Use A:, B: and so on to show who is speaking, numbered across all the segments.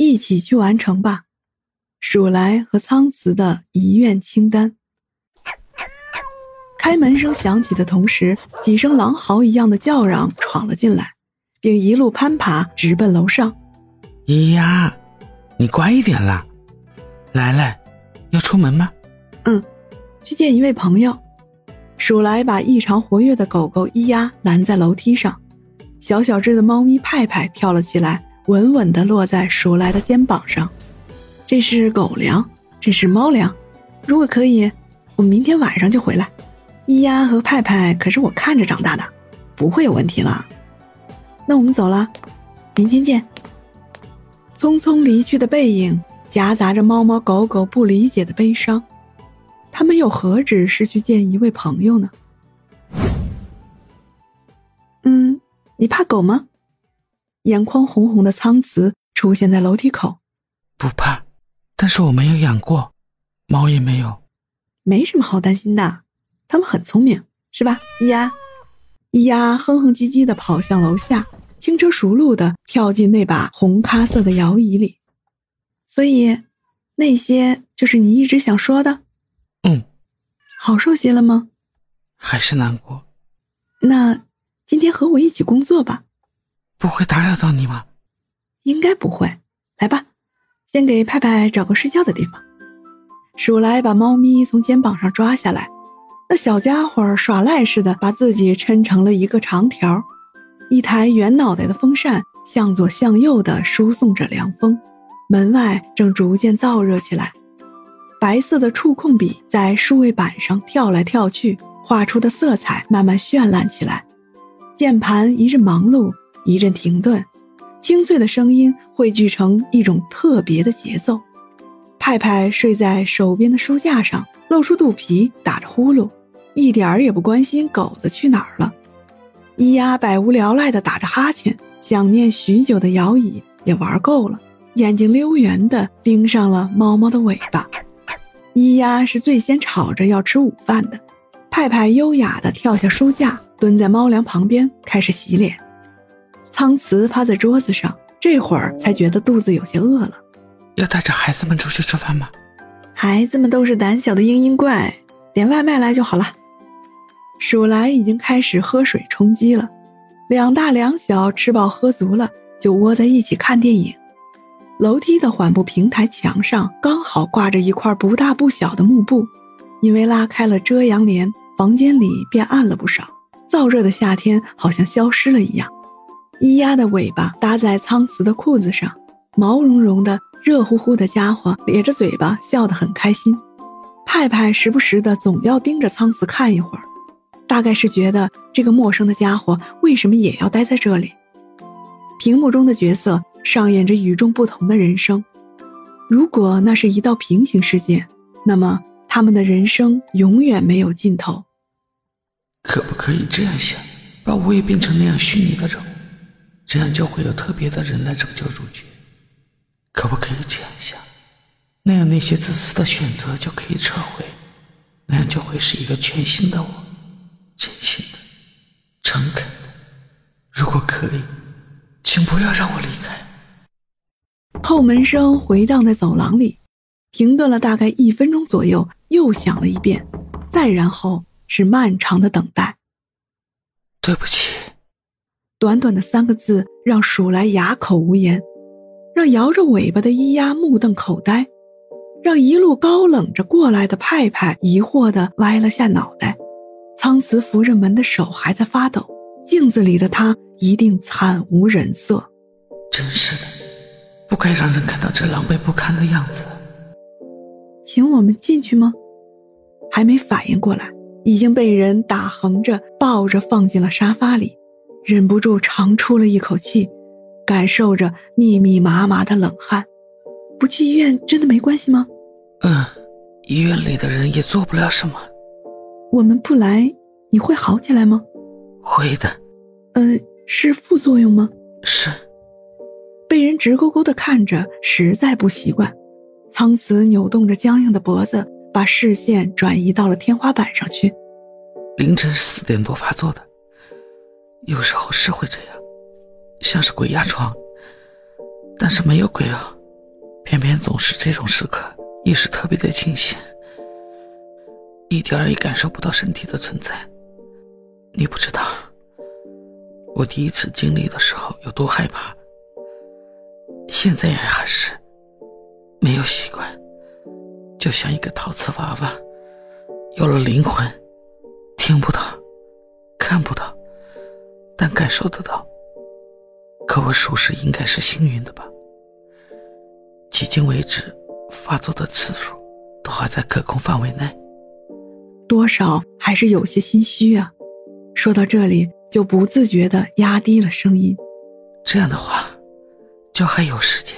A: 一起去完成吧。鼠来和苍慈的遗愿清单。开门声响起的同时，几声狼嚎一样的叫嚷闯了进来，并一路攀爬直奔楼上。
B: 咿呀，你乖一点啦！来来，要出门吗？
A: 嗯，去见一位朋友。鼠来把异常活跃的狗狗咿呀拦在楼梯上。小小只的猫咪派派跳了起来，稳稳地落在鼠来的肩膀上。这是狗粮，这是猫粮。如果可以，我明天晚上就回来。咿呀和派派可是我看着长大的，不会有问题了。那我们走了，明天见。匆匆离去的背影夹杂着猫猫狗狗不理解的悲伤，他们又何止是去见一位朋友呢？嗯。你怕狗吗？眼眶红红的苍慈出现在楼梯口。
B: 不怕，但是我没有养过，猫也没有，
A: 没什么好担心的。它们很聪明，是吧？咿呀，咿呀，哼哼唧唧的跑向楼下，轻车熟路的跳进那把红咖色的摇椅里。所以，那些就是你一直想说的。
B: 嗯，
A: 好受些了吗？
B: 还是难过。
A: 那。今天和我一起工作吧，
B: 不会打扰到你吗？
A: 应该不会。来吧，先给派派找个睡觉的地方。鼠来把猫咪从肩膀上抓下来，那小家伙耍赖似的把自己抻成了一个长条，一台圆脑袋的风扇向左向右的输送着凉风，门外正逐渐燥热起来。白色的触控笔在数位板上跳来跳去，画出的色彩慢慢绚烂起来。键盘一阵忙碌，一阵停顿，清脆的声音汇聚成一种特别的节奏。派派睡在手边的书架上，露出肚皮，打着呼噜，一点儿也不关心狗子去哪儿了。咿呀百无聊赖地打着哈欠，想念许久的摇椅也玩够了，眼睛溜圆地盯上了猫猫的尾巴。咿呀是最先吵着要吃午饭的，派派优雅地跳下书架。蹲在猫粮旁边开始洗脸，苍慈趴在桌子上，这会儿才觉得肚子有些饿了。
B: 要带着孩子们出去吃饭吗？
A: 孩子们都是胆小的嘤嘤怪，点外卖来就好了。鼠来已经开始喝水充饥了，两大两小吃饱喝足了，就窝在一起看电影。楼梯的缓步平台墙上刚好挂着一块不大不小的幕布，因为拉开了遮阳帘，房间里变暗了不少。燥热的夏天好像消失了一样，咿呀的尾巴搭在苍瓷的裤子上，毛茸茸的、热乎乎的家伙咧着嘴巴笑得很开心。派派时不时的总要盯着苍瓷看一会儿，大概是觉得这个陌生的家伙为什么也要待在这里。屏幕中的角色上演着与众不同的人生，如果那是一道平行世界，那么他们的人生永远没有尽头。
B: 可不可以这样想，把我也变成那样虚拟的人，这样就会有特别的人来拯救主角。可不可以这样想，那样那些自私的选择就可以撤回，那样就会是一个全新的我，真心的、诚恳的。如果可以，请不要让我离开。
A: 后门声回荡在走廊里，停顿了大概一分钟左右，又响了一遍，再然后。是漫长的等待。
B: 对不起，
A: 短短的三个字让鼠来哑口无言，让摇着尾巴的咿呀目瞪口呆，让一路高冷着过来的派派疑惑的歪了下脑袋。苍慈扶着门的手还在发抖，镜子里的他一定惨无人色。
B: 真是的，不该让人看到这狼狈不堪的样子。
A: 请我们进去吗？还没反应过来。已经被人打横着抱着放进了沙发里，忍不住长出了一口气，感受着密密麻麻的冷汗。不去医院真的没关系吗？
B: 嗯，医院里的人也做不了什么。
A: 我们不来，你会好起来吗？
B: 会的。
A: 呃，是副作用吗？
B: 是。
A: 被人直勾勾的看着，实在不习惯。苍慈扭动着僵硬的脖子，把视线转移到了天花板上去。
B: 凌晨四点多发作的，有时候是会这样，像是鬼压床。但是没有鬼啊，偏偏总是这种时刻，意识特别的清醒，一点儿也感受不到身体的存在。你不知道，我第一次经历的时候有多害怕。现在也还是没有习惯，就像一个陶瓷娃娃，有了灵魂，受得到。可我属实应该是幸运的吧？迄今为止，发作的次数都还在可控范围内，
A: 多少还是有些心虚啊。说到这里，就不自觉的压低了声音。
B: 这样的话，就还有时间，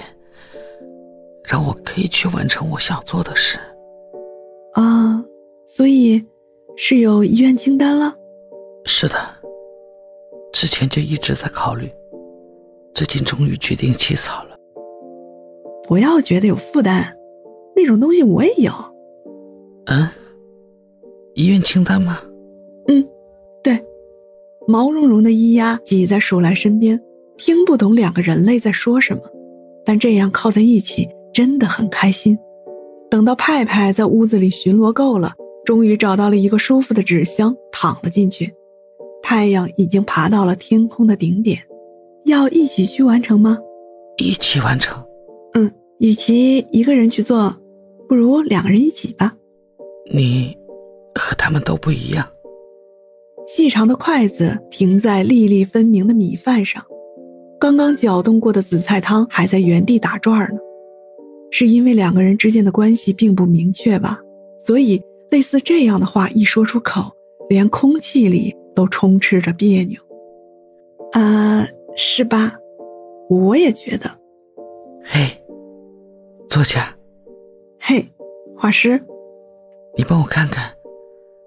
B: 让我可以去完成我想做的事。
A: 啊，所以是有医院清单了？
B: 是的，之前就一直在考虑。最近终于决定起草了。
A: 不要觉得有负担，那种东西我也有。
B: 嗯，医院清单吗？
A: 嗯，对。毛茸茸的咿呀挤在鼠来身边，听不懂两个人类在说什么，但这样靠在一起真的很开心。等到派派在屋子里巡逻够了，终于找到了一个舒服的纸箱，躺了进去。太阳已经爬到了天空的顶点。要一起去完成吗？
B: 一起完成。
A: 嗯，与其一个人去做，不如两个人一起吧。
B: 你和他们都不一样。
A: 细长的筷子停在粒粒分明的米饭上，刚刚搅动过的紫菜汤还在原地打转呢。是因为两个人之间的关系并不明确吧？所以类似这样的话一说出口，连空气里都充斥着别扭。啊。是吧？我也觉得。
B: 嘿，坐下。
A: 嘿，画师，
B: 你帮我看看，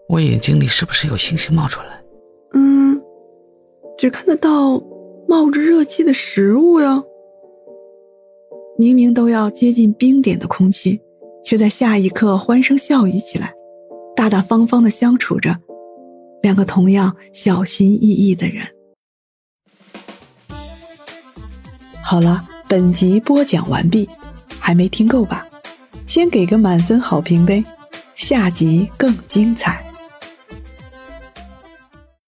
B: 我眼睛里是不是有星星冒出来？
A: 嗯，只看得到冒着热气的食物哟。明明都要接近冰点的空气，却在下一刻欢声笑语起来，大大方方的相处着，两个同样小心翼翼的人。好了，本集播讲完毕，还没听够吧？先给个满分好评呗，下集更精彩。